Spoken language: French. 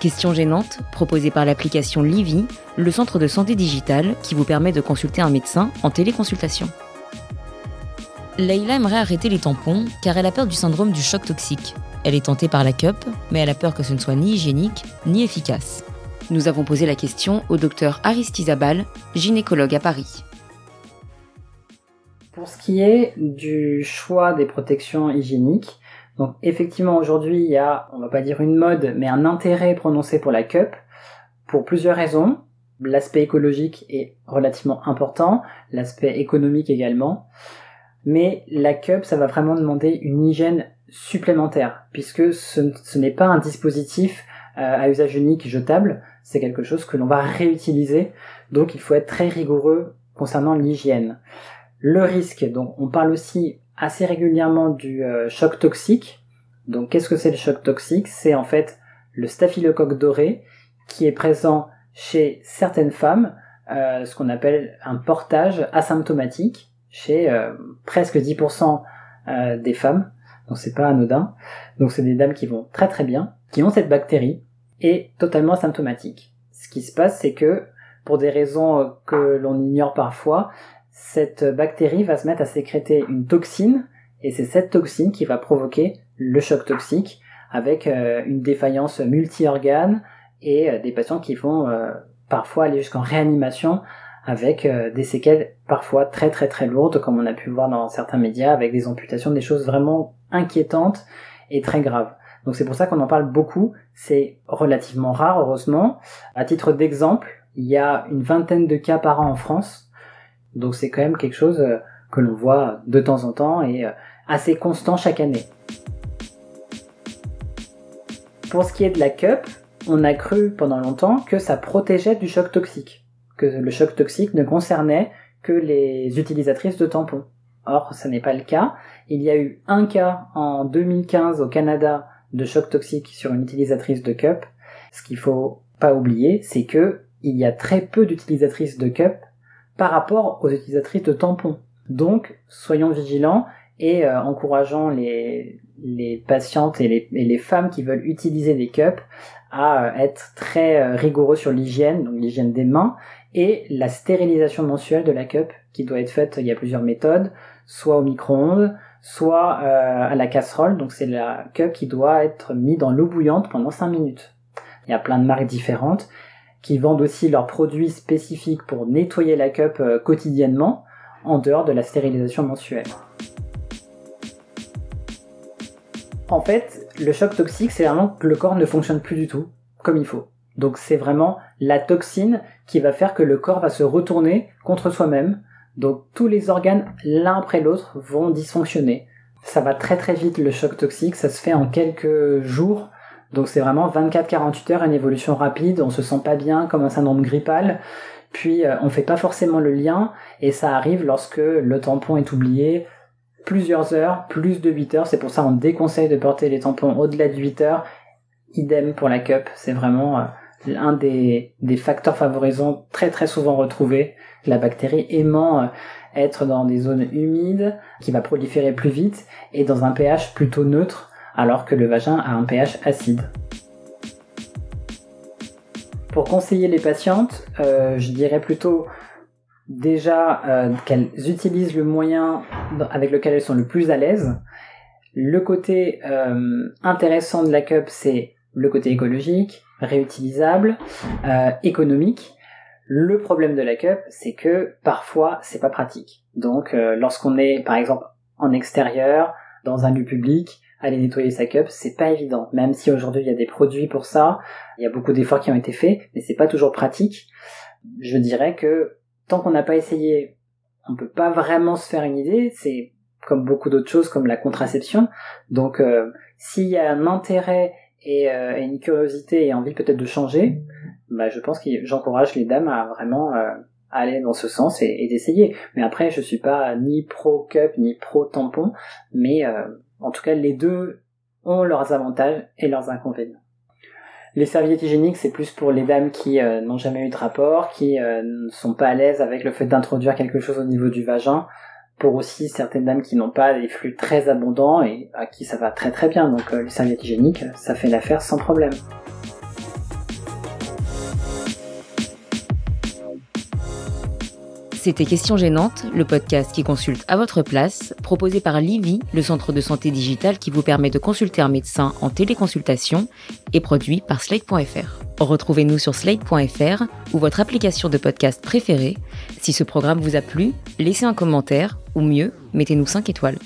Questions gênantes, proposées par l'application Livy, le centre de santé digitale qui vous permet de consulter un médecin en téléconsultation. Leïla aimerait arrêter les tampons car elle a peur du syndrome du choc toxique. Elle est tentée par la cup, mais elle a peur que ce ne soit ni hygiénique ni efficace. Nous avons posé la question au docteur Aristide Abal, gynécologue à Paris. Pour ce qui est du choix des protections hygiéniques, donc effectivement aujourd'hui il y a, on va pas dire une mode, mais un intérêt prononcé pour la cup pour plusieurs raisons. L'aspect écologique est relativement important, l'aspect économique également. Mais la cup, ça va vraiment demander une hygiène supplémentaire, puisque ce, n'est pas un dispositif euh, à usage unique jetable, c'est quelque chose que l'on va réutiliser, donc il faut être très rigoureux concernant l'hygiène. Le risque, donc on parle aussi assez régulièrement du euh, choc toxique. Donc qu'est-ce que c'est le choc toxique? C'est en fait le staphylocoque doré qui est présent chez certaines femmes, euh, ce qu'on appelle un portage asymptomatique chez euh, presque 10% des femmes. Donc c'est pas anodin. Donc c'est des dames qui vont très très bien, qui ont cette bactérie et totalement asymptomatique. Ce qui se passe, c'est que pour des raisons que l'on ignore parfois, cette bactérie va se mettre à sécréter une toxine, et c'est cette toxine qui va provoquer le choc toxique, avec euh, une défaillance multi-organes, et euh, des patients qui vont euh, parfois aller jusqu'en réanimation avec des séquelles parfois très très très lourdes, comme on a pu voir dans certains médias, avec des amputations, des choses vraiment inquiétantes et très graves. Donc c'est pour ça qu'on en parle beaucoup. C'est relativement rare, heureusement. À titre d'exemple, il y a une vingtaine de cas par an en France donc c'est quand même quelque chose euh, que l'on voit de temps en temps et euh, assez constant chaque année. Pour ce qui est de la cup, on a cru pendant longtemps que ça protégeait du choc toxique, que le choc toxique ne concernait que les utilisatrices de tampons. Or, ce n'est pas le cas. Il y a eu un cas en 2015 au Canada de choc toxique sur une utilisatrice de cup. Ce qu'il faut pas oublier, c'est que il y a très peu d'utilisatrices de cup par rapport aux utilisatrices de tampons. Donc, soyons vigilants et euh, encourageons les, les patientes et les, les, femmes qui veulent utiliser des cups à euh, être très euh, rigoureux sur l'hygiène, donc l'hygiène des mains, et la stérilisation mensuelle de la cup qui doit être faite, il y a plusieurs méthodes, soit au micro-ondes, soit à la casserole, donc c'est la cup qui doit être mise dans l'eau bouillante pendant 5 minutes. Il y a plein de marques différentes, qui vendent aussi leurs produits spécifiques pour nettoyer la cup euh, quotidiennement, en dehors de la stérilisation mensuelle. En fait, le choc toxique, c'est vraiment que le corps ne fonctionne plus du tout comme il faut. Donc c'est vraiment la toxine qui va faire que le corps va se retourner contre soi-même. Donc tous les organes, l'un après l'autre, vont dysfonctionner. Ça va très très vite le choc toxique, ça se fait en quelques jours, donc c'est vraiment 24-48 heures, une évolution rapide, on se sent pas bien comme un syndrome grippal, puis euh, on fait pas forcément le lien, et ça arrive lorsque le tampon est oublié plusieurs heures, plus de 8 heures, c'est pour ça qu'on déconseille de porter les tampons au-delà de 8 heures, idem pour la cup, c'est vraiment euh, un des, des, facteurs favorisants très très souvent retrouvés, la bactérie aimant euh, être dans des zones humides, qui va proliférer plus vite, et dans un pH plutôt neutre, alors que le vagin a un pH acide. Pour conseiller les patientes, euh, je dirais plutôt déjà euh, qu'elles utilisent le moyen avec lequel elles sont le plus à l'aise. Le côté euh, intéressant de la cup, c'est le côté écologique, réutilisable, économique. Le problème de la cup, c'est que parfois c'est pas pratique. Donc lorsqu'on est par exemple en extérieur, dans un lieu public, aller nettoyer sa cup, c'est pas évident. Même si aujourd'hui il y a des produits pour ça, il y a beaucoup d'efforts qui ont été faits, mais c'est pas toujours pratique. Je dirais que tant qu'on n'a pas essayé, on peut pas vraiment se faire une idée. C'est comme beaucoup d'autres choses, comme la contraception. Donc, euh, s'il y a un intérêt et, euh, une curiosité et envie peut-être de changer, bah, je pense que j'encourage les dames à vraiment euh, aller dans ce sens et, et d'essayer. Mais après, je suis pas ni pro cup ni pro tampon, mais euh, en tout cas, les deux ont leurs avantages et leurs inconvénients. Les serviettes hygiéniques, c'est plus pour les dames qui euh, n'ont jamais eu de rapport, qui euh, ne sont pas à l'aise avec le fait d'introduire quelque chose au niveau du vagin, pour aussi certaines dames qui n'ont pas des flux très abondants et à qui ça va très très bien. Donc les serviettes hygiéniques, ça fait l'affaire sans problème. C'était Question Gênante, le podcast qui consulte à votre place, proposé par Livy, le centre de santé digital qui vous permet de consulter un médecin en téléconsultation, et produit par Slate.fr. Retrouvez-nous sur Slate.fr ou votre application de podcast préférée. Si ce programme vous a plu, laissez un commentaire, ou mieux, mettez-nous 5 étoiles.